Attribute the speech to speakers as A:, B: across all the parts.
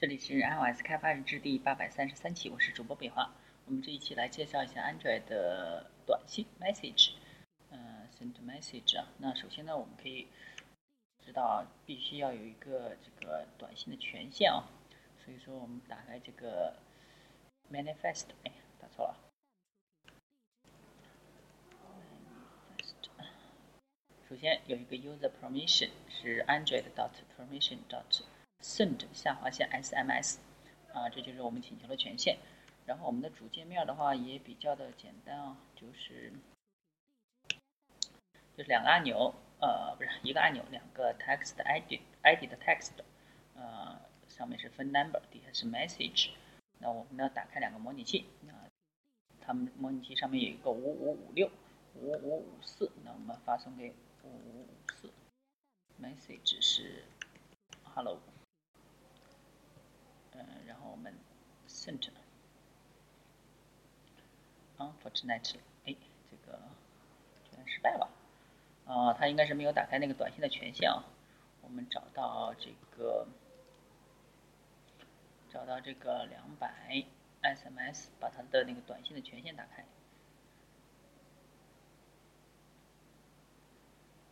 A: 这里是 iOS 开发日志第八百三十三期，我是主播北华。我们这一期来介绍一下 Android 的短信 message，嗯，send message 啊。那首先呢，我们可以知道必须要有一个这个短信的权限啊。所以说，我们打开这个 manifest，哎，打错了。首先有一个 user permission 是 Android dot permission dot send 下划线 SMS，啊，这就是我们请求的权限。然后我们的主界面的话也比较的简单啊，就是就是两个按钮，呃，不是一个按钮，两个 text Edit Edit Text，呃，上面是 phone number，底下是 message。那我们呢，打开两个模拟器，那它们模拟器上面有一个五五五六五五五四，那我们发送给五五五四，message 是 hello。嗯，然后我们 sent unfortunately，哎，这个居然失败了，啊，它应该是没有打开那个短信的权限啊。我们找到这个，找到这个两百 SMS，把它的那个短信的权限打开。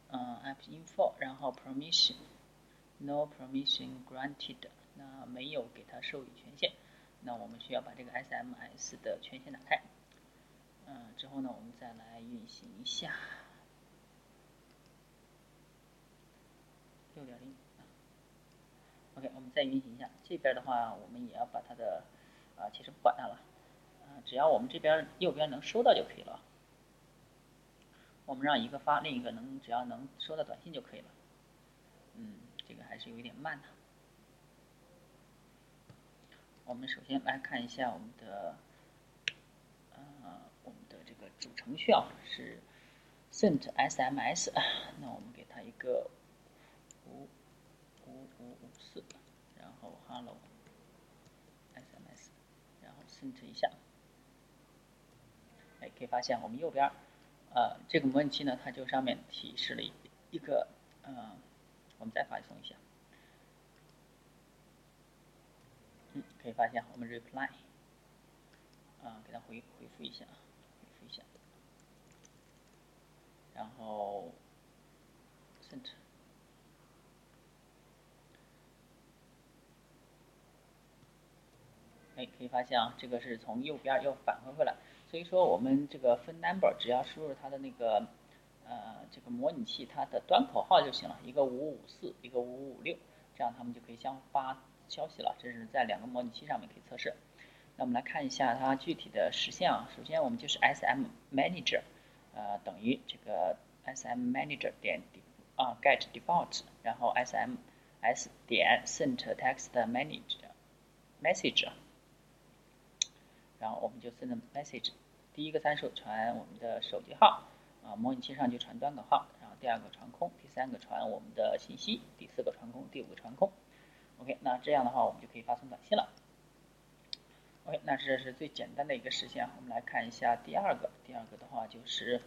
A: 嗯，app info，然后 permission，no permission granted。那没有给它授予权限，那我们需要把这个 SMS 的权限打开。嗯，之后呢，我们再来运行一下六点零。OK，我们再运行一下。这边的话，我们也要把它的啊，其实不管它了，啊，只要我们这边右边能收到就可以了。我们让一个发，另一个能，只要能收到短信就可以了。嗯，这个还是有一点慢的。我们首先来看一下我们的，呃，我们的这个主程序啊，是 send SMS，那我们给它一个五五五五四，然后 hello SMS，然后 send 一下，哎，可以发现我们右边，呃，这个模拟器呢，它就上面提示了一一个，呃，我们再发送一下。可以发现，我们 reply 啊，给它回回复一下，回复一下，然后 send，哎，可以发现啊，这个是从右边又返回回来，所以说我们这个分 number 只要输入它的那个呃这个模拟器它的端口号就行了，一个五五四，一个五五六，这样它们就可以相发。消息了，这是在两个模拟器上面可以测试。那我们来看一下它具体的实现啊。首先我们就是 SM Manager，呃，等于这个 SM Manager 点啊 get default，然后 SMS 点 send text manager message，然后我们就 send message。第一个参数传我们的手机号啊，模拟器上就传端口号，然后第二个传空，第三个传我们的信息，第四个传空，第五个传空。OK，那这样的话，我们就可以发送短信了。OK，那这是最简单的一个实现。我们来看一下第二个，第二个的话就是，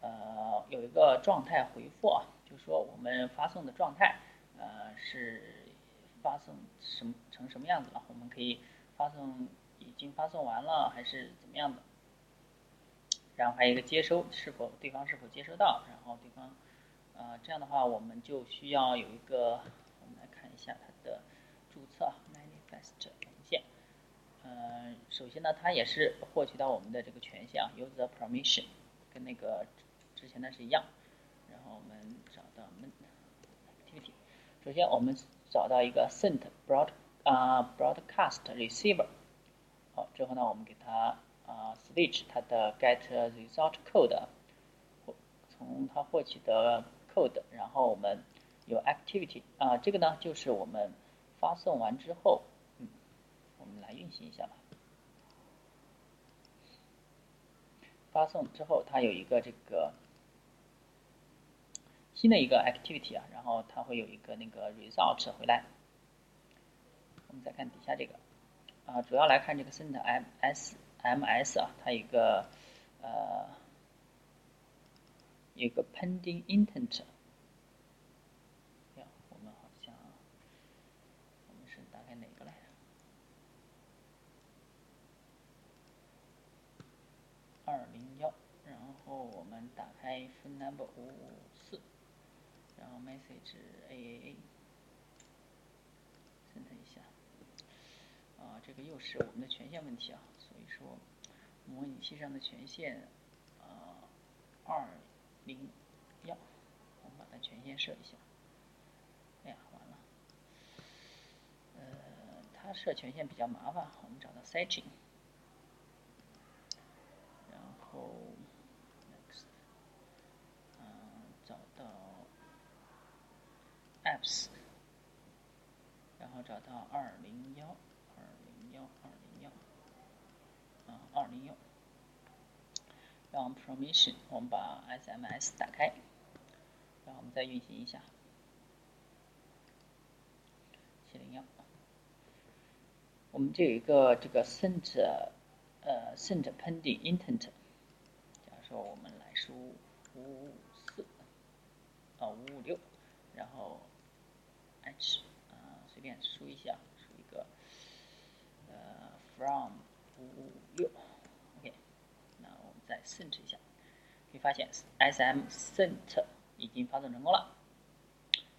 A: 呃，有一个状态回复啊，就说我们发送的状态，呃，是发送什么成什么样子了？我们可以发送已经发送完了，还是怎么样的？然后还有一个接收，是否对方是否接收到？然后对方，呃，这样的话，我们就需要有一个。下它的注册 manifest 文件，嗯，首先呢，它也是获取到我们的这个权限啊，user permission，跟那个之前的是一样。然后我们找到 activity，首先我们找到一个 send broad 啊 broadcast receiver，好，之后呢，我们给它啊 switch 它的 get result code，从它获取的 code，然后我们。Activity 啊，这个呢就是我们发送完之后，嗯，我们来运行一下吧。发送之后，它有一个这个新的一个 activity 啊，然后它会有一个那个 result 回来。我们再看底下这个啊，主要来看这个 send ms 啊，它一个呃一个 pending intent。哪个来着？二零幺，然后我们打开 phone number 五五四，然后 message AAA，审核一下。啊，这个又是我们的权限问题啊，所以说模拟器上的权限啊二零幺，我们把它权限设一下。哎呀，完了，呃，它设权限比较麻烦，我们找到 setting。apps，然后找到二零幺二零幺二零幺啊二零幺，然后 permission 我们把 SMS 打开，然后我们再运行一下。七零幺，我们这有一个这个 sent 呃 sent pending intent，假如说我们来输五五四啊五五六，然后。h，便输一下，输一个呃 from 五五六，OK，那我们再 sent 一下，可以发现 SM sent 已经发送成功了，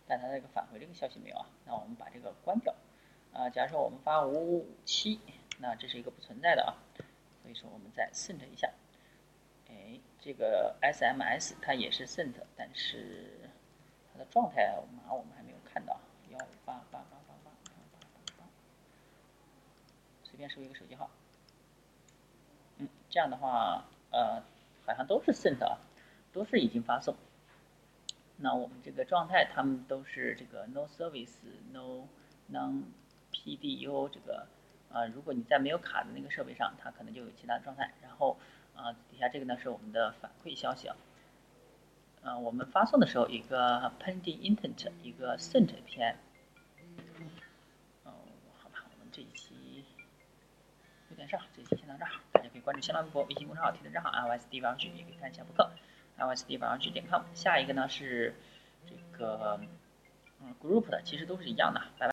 A: 但它这个返回这个消息没有啊？那我们把这个关掉啊。假如说我们发五五五七，那这是一个不存在的啊，所以说我们再 sent 一下，哎，这个 SMS 它也是 sent，但是它的状态码我们还没有看到。幺五八八八八八，随便输一个手机号。嗯，这样的话，呃，好像都是 sent 啊，都是已经发送。那我们这个状态，他们都是这个 no service no non PDU 这个啊，如果你在没有卡的那个设备上，它可能就有其他状态。然后啊，底下这个呢是我们的反馈消息啊。呃，我们发送的时候一个 pending intent，一个 sent 篇。哦，好吧，我们这一期有点事，这期先到这儿。大家可以关注新浪微博、微信公众号“铁的账号 ”LSD 网剧，也可以看一下博客 “LSD 网剧点 com”。下一个呢是这个嗯 group 的，其实都是一样的。拜拜。